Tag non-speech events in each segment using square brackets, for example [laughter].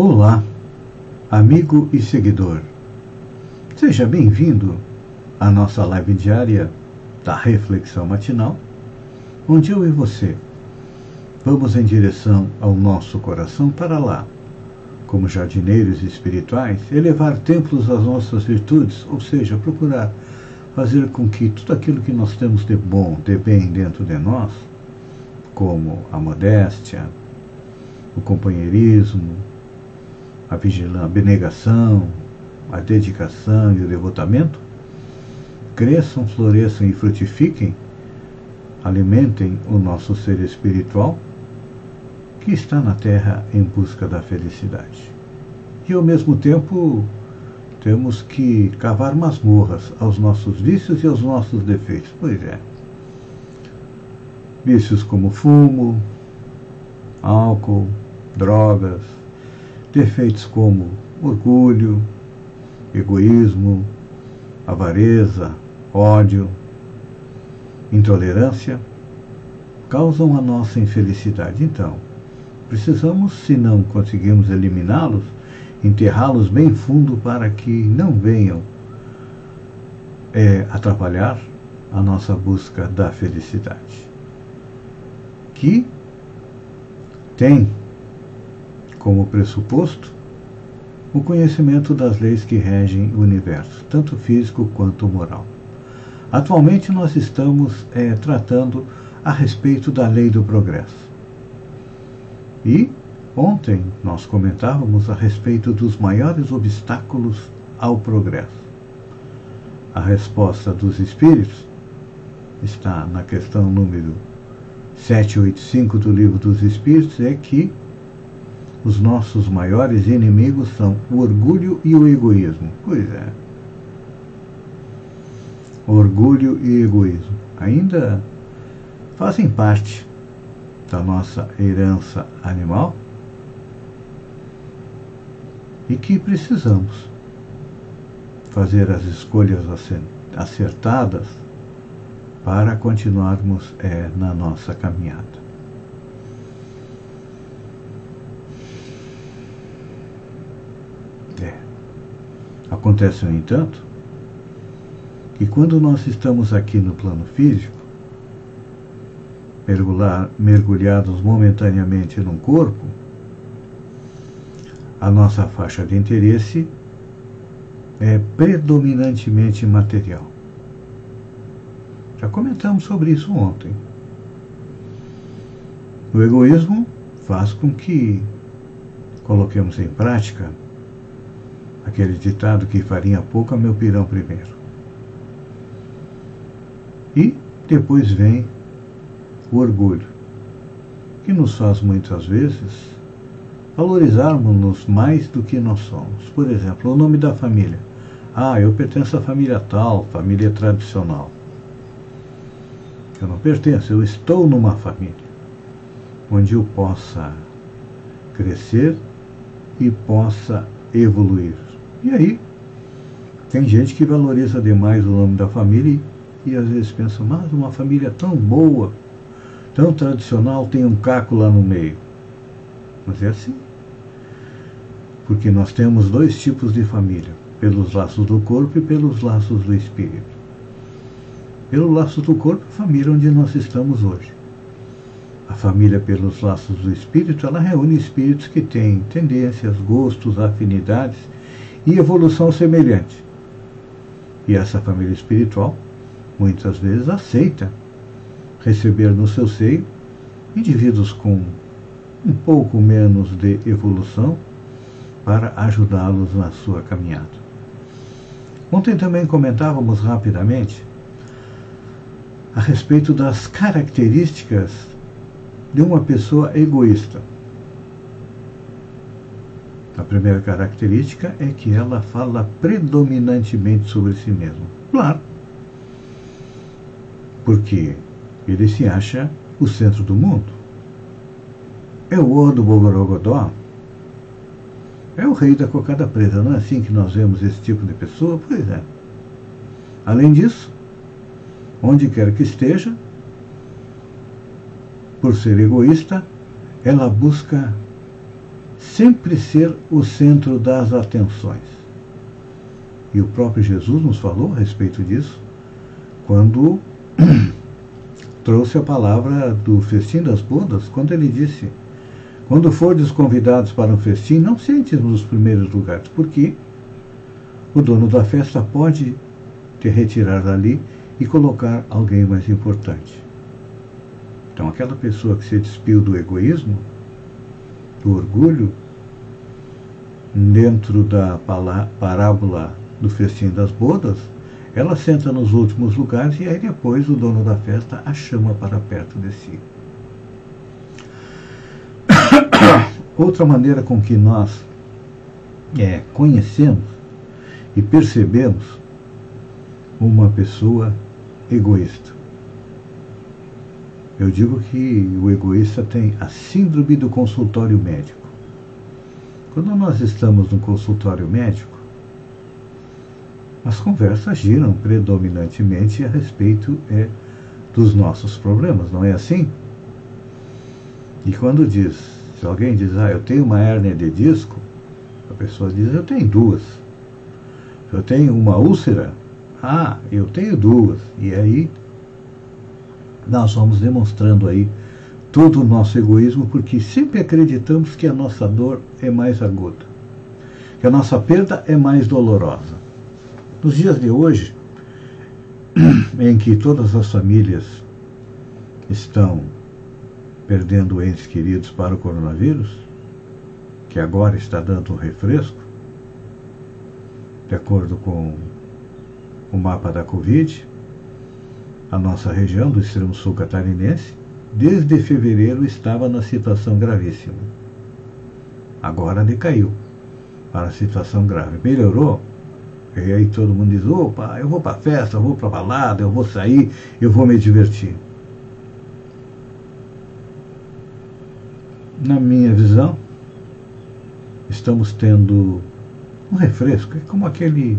Olá, amigo e seguidor. Seja bem-vindo à nossa live diária da Reflexão Matinal, onde eu e você vamos em direção ao nosso coração para lá, como jardineiros espirituais, elevar templos às nossas virtudes, ou seja, procurar fazer com que tudo aquilo que nós temos de bom, de bem dentro de nós, como a modéstia, o companheirismo, a vigilância, a abnegação, a dedicação e o devotamento, cresçam, floresçam e frutifiquem, alimentem o nosso ser espiritual que está na terra em busca da felicidade. E ao mesmo tempo temos que cavar masmorras aos nossos vícios e aos nossos defeitos. Pois é. Vícios como fumo, álcool, drogas, defeitos como orgulho, egoísmo, avareza, ódio, intolerância, causam a nossa infelicidade. Então, precisamos, se não conseguimos eliminá-los, enterrá-los bem fundo para que não venham é, atrapalhar a nossa busca da felicidade. Que tem como pressuposto o conhecimento das leis que regem o universo, tanto físico quanto moral. Atualmente nós estamos é, tratando a respeito da lei do progresso. E ontem nós comentávamos a respeito dos maiores obstáculos ao progresso. A resposta dos espíritos está na questão número 785 do Livro dos Espíritos, é que os nossos maiores inimigos são o orgulho e o egoísmo. Pois é. Orgulho e egoísmo ainda fazem parte da nossa herança animal e que precisamos fazer as escolhas acertadas para continuarmos é, na nossa caminhada. Acontece, no entanto, que quando nós estamos aqui no plano físico, mergulhados momentaneamente num corpo, a nossa faixa de interesse é predominantemente material. Já comentamos sobre isso ontem. O egoísmo faz com que coloquemos em prática aquele ditado que farinha pouco a meu pirão primeiro. E depois vem o orgulho, que nos faz muitas vezes valorizarmos-nos mais do que nós somos. Por exemplo, o nome da família. Ah, eu pertenço à família tal, família tradicional. Eu não pertenço, eu estou numa família onde eu possa crescer e possa evoluir. E aí, tem gente que valoriza demais o nome da família e, e às vezes pensa, mas uma família tão boa, tão tradicional, tem um caco lá no meio. Mas é assim. Porque nós temos dois tipos de família, pelos laços do corpo e pelos laços do espírito. Pelo laço do corpo, a família onde nós estamos hoje. A família pelos laços do espírito, ela reúne espíritos que têm tendências, gostos, afinidades e evolução semelhante. E essa família espiritual muitas vezes aceita receber no seu seio indivíduos com um pouco menos de evolução para ajudá-los na sua caminhada. Ontem também comentávamos rapidamente a respeito das características de uma pessoa egoísta. A primeira característica é que ela fala predominantemente sobre si mesmo. Claro. Porque ele se acha o centro do mundo. É o O do Bogorogodó. É o rei da cocada preta. Não é assim que nós vemos esse tipo de pessoa? Pois é. Além disso, onde quer que esteja, por ser egoísta, ela busca sempre ser o centro das atenções. E o próprio Jesus nos falou a respeito disso quando [clears throat] trouxe a palavra do festim das bodas, quando ele disse: Quando fordes convidados para um festim, não sentes nos primeiros lugares, porque o dono da festa pode te retirar dali e colocar alguém mais importante. Então, aquela pessoa que se despiu do egoísmo, do orgulho, dentro da parábola do festim das bodas, ela senta nos últimos lugares e aí depois o dono da festa a chama para perto de si. [coughs] Outra maneira com que nós é, conhecemos e percebemos uma pessoa egoísta. Eu digo que o egoísta tem a síndrome do consultório médico. Quando nós estamos no consultório médico, as conversas giram predominantemente a respeito é, dos nossos problemas, não é assim? E quando diz, se alguém diz, ah, eu tenho uma hérnia de disco, a pessoa diz, eu tenho duas. Eu tenho uma úlcera, ah, eu tenho duas. E aí nós vamos demonstrando aí todo o nosso egoísmo, porque sempre acreditamos que a nossa dor é mais aguda, que a nossa perda é mais dolorosa. Nos dias de hoje, [clears throat] em que todas as famílias estão perdendo entes queridos para o coronavírus, que agora está dando um refresco, de acordo com o mapa da Covid, a nossa região do extremo sul catarinense, desde fevereiro estava na situação gravíssima. Agora decaiu para a situação grave. Melhorou? E aí todo mundo diz: opa, eu vou para festa, eu vou para balada, eu vou sair, eu vou me divertir. Na minha visão, estamos tendo um refresco, é como aquele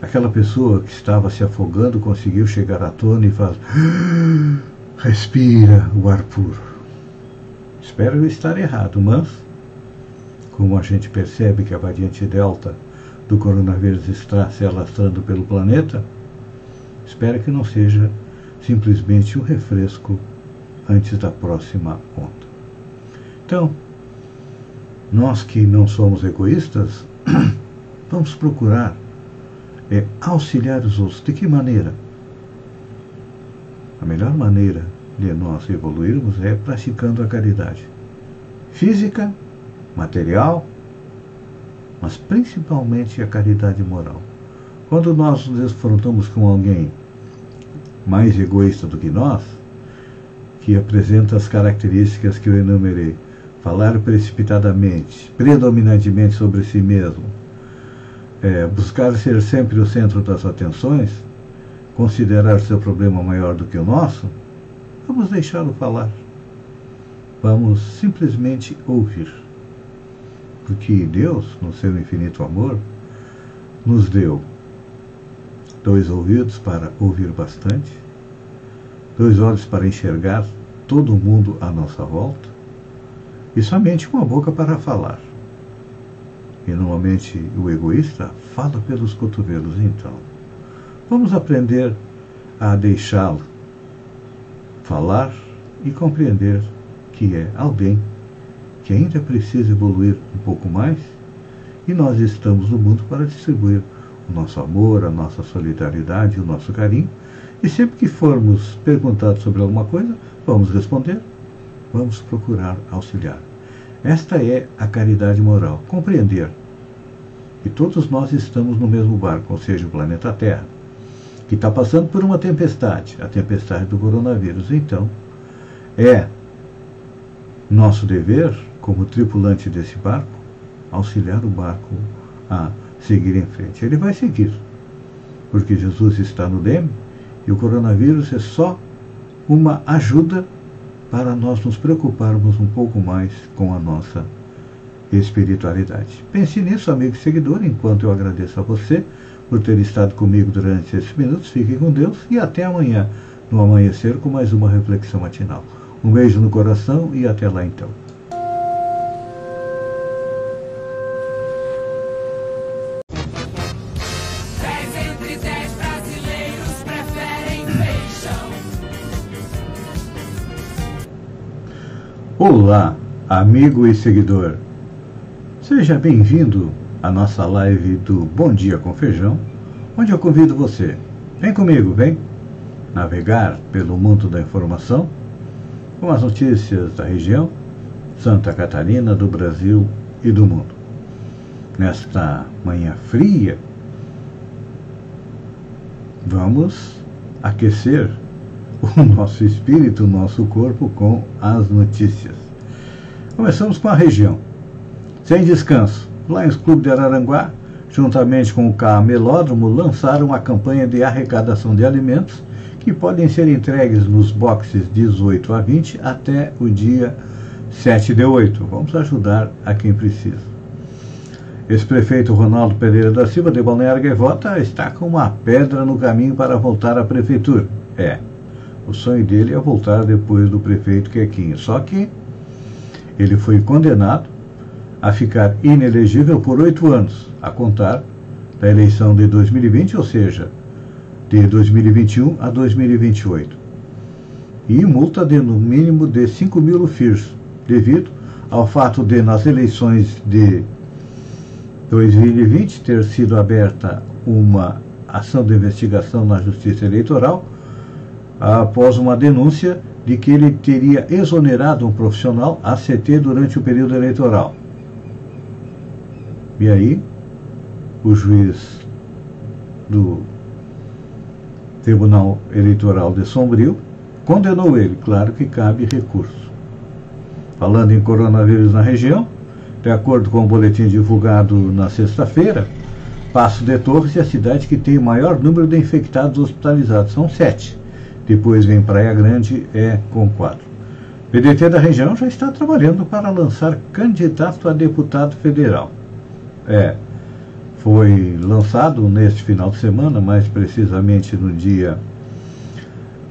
aquela pessoa que estava se afogando conseguiu chegar à tona e faz respira o ar puro. Espero eu estar errado, mas como a gente percebe que a variante Delta do coronavírus está se alastrando pelo planeta, espero que não seja simplesmente um refresco antes da próxima onda. Então, nós que não somos egoístas, [clears throat] vamos procurar é, auxiliar os outros. De que maneira? A melhor maneira de nós evoluirmos é praticando a caridade física, material mas principalmente a caridade moral. Quando nós nos defrontamos com alguém mais egoísta do que nós, que apresenta as características que eu enumerei, falar precipitadamente, predominantemente sobre si mesmo, é, buscar ser sempre o centro das atenções, considerar seu problema maior do que o nosso, vamos deixá-lo falar. Vamos simplesmente ouvir porque Deus, no seu infinito amor, nos deu dois ouvidos para ouvir bastante, dois olhos para enxergar todo mundo à nossa volta e somente uma boca para falar. E normalmente o egoísta fala pelos cotovelos, então. Vamos aprender a deixá-lo falar e compreender que é alguém que ainda precisa evoluir um pouco mais, e nós estamos no mundo para distribuir o nosso amor, a nossa solidariedade, o nosso carinho, e sempre que formos perguntados sobre alguma coisa, vamos responder, vamos procurar auxiliar. Esta é a caridade moral, compreender que todos nós estamos no mesmo barco, ou seja, o planeta Terra, que está passando por uma tempestade, a tempestade do coronavírus. Então, é nosso dever como tripulante desse barco, auxiliar o barco a seguir em frente. Ele vai seguir, porque Jesus está no leme e o coronavírus é só uma ajuda para nós nos preocuparmos um pouco mais com a nossa espiritualidade. Pense nisso, amigo e seguidor, enquanto eu agradeço a você por ter estado comigo durante esses minutos. Fique com Deus e até amanhã, no amanhecer, com mais uma reflexão matinal. Um beijo no coração e até lá então. Olá, amigo e seguidor. Seja bem-vindo à nossa live do Bom Dia com Feijão, onde eu convido você, vem comigo, vem navegar pelo mundo da informação com as notícias da região, Santa Catarina, do Brasil e do mundo. Nesta manhã fria, vamos aquecer o nosso espírito, o nosso corpo com as notícias. Começamos com a região. Sem descanso, Lions Clube de Araranguá, juntamente com o Camelódromo, lançaram a campanha de arrecadação de alimentos que podem ser entregues nos boxes 18 a 20 até o dia 7 de 8. Vamos ajudar a quem precisa. Ex-prefeito Ronaldo Pereira da Silva de Balneário Gaivota está com uma pedra no caminho para voltar à prefeitura. É, o sonho dele é voltar depois do prefeito Quequinho. Só que ele foi condenado a ficar inelegível por oito anos, a contar da eleição de 2020, ou seja, de 2021 a 2028. E multa de no mínimo de 5 mil FIRS, devido ao fato de, nas eleições de 2020, ter sido aberta uma ação de investigação na Justiça Eleitoral após uma denúncia de que ele teria exonerado um profissional ACT durante o período eleitoral. E aí, o juiz do Tribunal Eleitoral de Sombrio condenou ele. Claro que cabe recurso. Falando em coronavírus na região, de acordo com o boletim divulgado na sexta-feira, Passo de Torres é a cidade que tem o maior número de infectados hospitalizados. São sete. Depois vem Praia Grande, é com quatro. PDT da região já está trabalhando para lançar candidato a deputado federal. É, foi lançado neste final de semana, mais precisamente no dia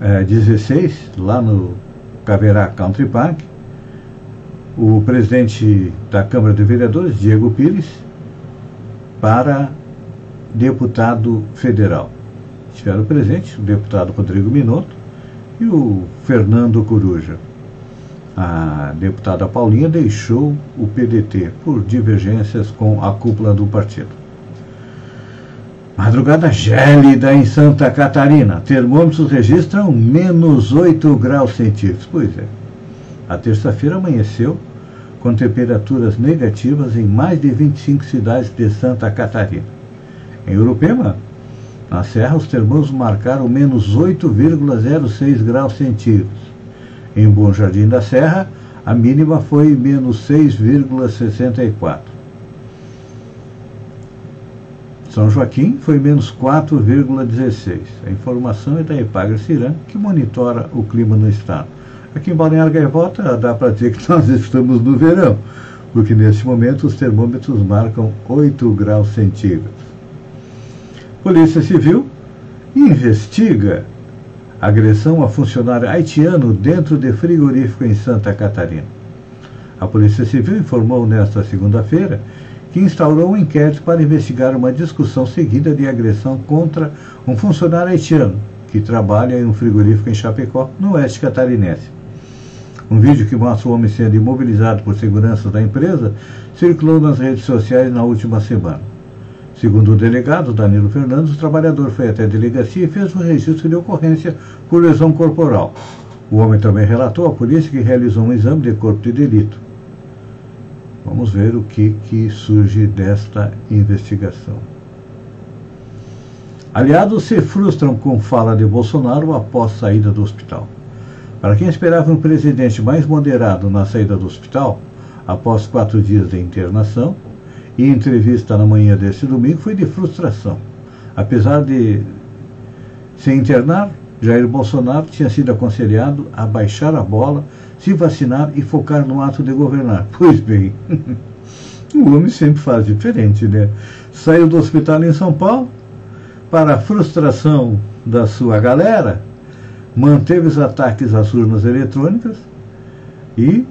é, 16, lá no Caverá Country Park, o presidente da Câmara de Vereadores, Diego Pires, para deputado federal estiveram presentes o deputado Rodrigo Minotto e o Fernando Coruja. A deputada Paulinha deixou o PDT por divergências com a cúpula do partido. Madrugada gélida em Santa Catarina. Termômetros registram menos 8 graus centígrados. Pois é. A terça-feira amanheceu com temperaturas negativas em mais de 25 cidades de Santa Catarina. Em Urupema, na Serra, os termômetros marcaram menos 8,06 graus centígrados. Em Bom Jardim da Serra, a mínima foi menos 6,64. São Joaquim foi menos 4,16. A informação é da Epagre Ciran, que monitora o clima no estado. Aqui em Balneário Gaivota, dá para dizer que [laughs] nós estamos no verão, porque nesse momento os termômetros marcam 8 graus centígrados. Polícia Civil investiga agressão a funcionário haitiano dentro de frigorífico em Santa Catarina. A Polícia Civil informou nesta segunda-feira que instaurou um inquérito para investigar uma discussão seguida de agressão contra um funcionário haitiano que trabalha em um frigorífico em Chapecó, no oeste catarinense. Um vídeo que mostra o homem sendo imobilizado por segurança da empresa circulou nas redes sociais na última semana. Segundo o delegado Danilo Fernandes, o trabalhador foi até a delegacia e fez um registro de ocorrência por lesão corporal. O homem também relatou à polícia que realizou um exame de corpo de delito. Vamos ver o que, que surge desta investigação. Aliados se frustram com fala de Bolsonaro após saída do hospital. Para quem esperava um presidente mais moderado na saída do hospital, após quatro dias de internação, e entrevista na manhã deste domingo foi de frustração. Apesar de se internar, Jair Bolsonaro tinha sido aconselhado a baixar a bola, se vacinar e focar no ato de governar. [laughs] Pois bem, [laughs] o homem sempre faz diferente, né? Saiu do hospital em São Paulo, para a frustração da sua galera, manteve os ataques às urnas eletrônicas e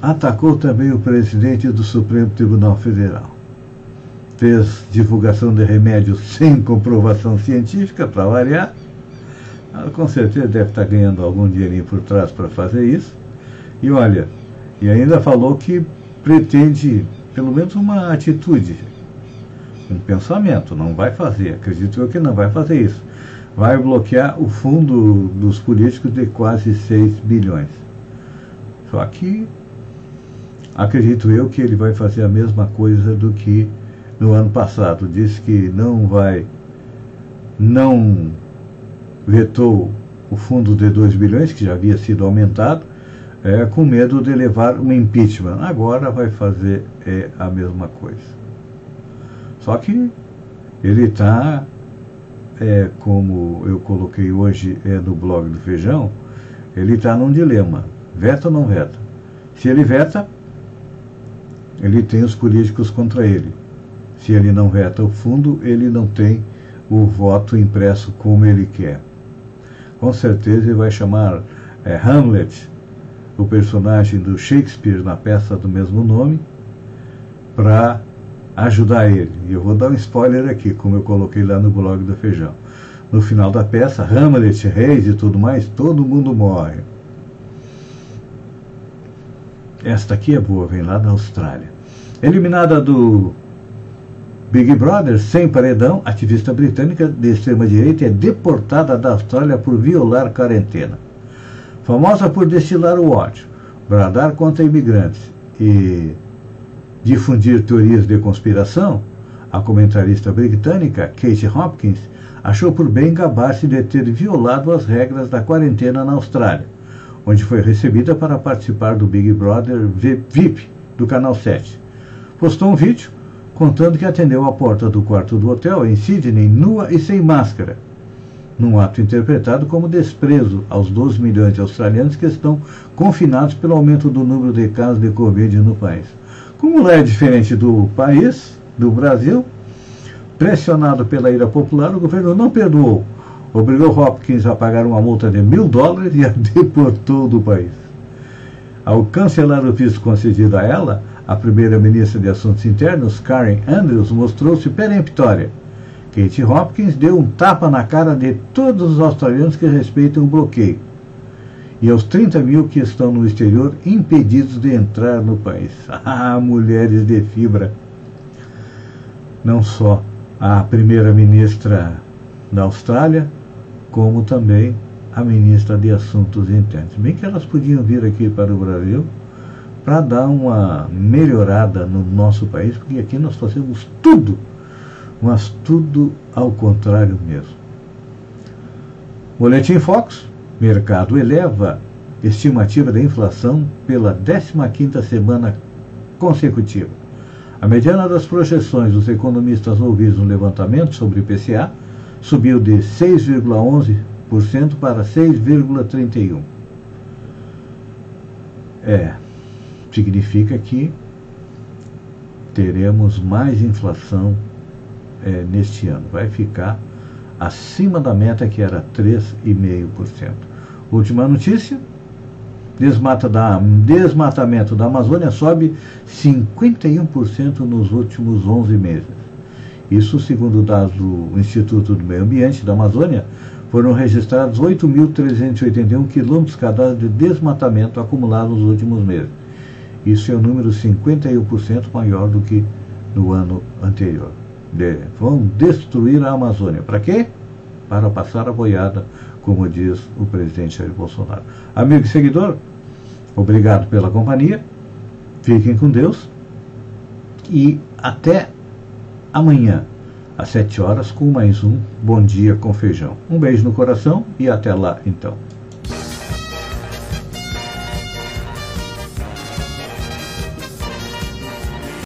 atacou também o presidente do Supremo Tribunal Federal. Fez divulgação de remédios sem comprovação científica, para variar. Ela, com certeza deve estar ganhando algum dinheirinho por trás para fazer isso. E olha, e ainda falou que pretende pelo menos uma atitude, um pensamento, não vai fazer, acredito eu que não vai fazer isso. Vai bloquear o fundo dos políticos de quase 6 bilhões. Só que acredito eu que ele vai fazer a mesma coisa do que no ano passado. Disse que não vai, não vetou o fundo de 2 bilhões, que já havia sido aumentado, é, com medo de levar um impeachment. Agora vai fazer é, a mesma coisa. Só que ele está, é, como eu coloquei hoje é, no blog do Feijão, ele está num dilema: veta ou não veta? Se ele veta, ele tem os políticos contra ele. Se ele não veta o fundo, ele não tem o voto impresso como ele quer. Com certeza ele vai chamar é, Hamlet, o personagem do Shakespeare na peça do mesmo nome, para ajudar ele. E eu vou dar um spoiler aqui, como eu coloquei lá no blog do Feijão. No final da peça, Hamlet, Reis e tudo mais, todo mundo morre. Esta aqui é boa, vem lá da Austrália. Eliminada do Big Brother, sem paredão, ativista britânica de extrema-direita é deportada da Austrália por violar quarentena. Famosa por destilar o ódio, bradar contra imigrantes e difundir teorias de conspiração, a comentarista britânica Kate Hopkins achou por bem gabar-se de ter violado as regras da quarentena na Austrália, onde foi recebida para participar do Big Brother VIP do Canal 7. Postou um vídeo contando que atendeu à porta do quarto do hotel em Sydney nua e sem máscara, num ato interpretado como desprezo aos 12 milhões de australianos que estão confinados pelo aumento do número de casos de Covid no país. Como lá é diferente do país, do Brasil, pressionado pela ira popular, o governo não perdoou. Obrigou Hopkins a pagar uma multa de mil dólares e a [laughs] deportou do país. Ao cancelar o visto concedido a ela, a primeira-ministra de Assuntos Internos, Karen Andrews, mostrou-se peremptória. Kate Hopkins deu um tapa na cara de todos os australianos que respeitam o bloqueio e aos 30 mil que estão no exterior impedidos de entrar no país. [laughs] Ah, mulheres de fibra! Não só a primeira-ministra da Austrália, como também a ministra de Assuntos Internos. Bem que elas podiam vir aqui para o Brasil para dar uma melhorada no nosso país, porque aqui nós fazemos tudo, mas tudo ao contrário mesmo. Boletim Fox, mercado eleva estimativa da inflação pela 15ª semana consecutiva. A mediana das projeções dos economistas ouvidos no levantamento sobre o IPCA subiu de 6,11% para 6,31%. É, significa que teremos mais inflação é, neste ano. Vai ficar acima da meta que era 3,5%. Última notícia: desmata da, desmatamento da Amazônia sobe 51% nos últimos 11 meses. Isso, segundo dados do Instituto do Meio Ambiente da Amazônia, foram registrados 8.381 quilômetros quadrados de desmatamento acumulado nos últimos meses. Isso é um número 51% maior do que no ano anterior de, vão destruir a Amazônia. Para quê? Para passar a boiada, como diz o presidente Jair Bolsonaro. Amigo e seguidor, obrigado pela companhia. Fiquem com Deus. E até amanhã, às 7 horas, com mais um Bom Dia com Feijão. Um beijo no coração e até lá, então.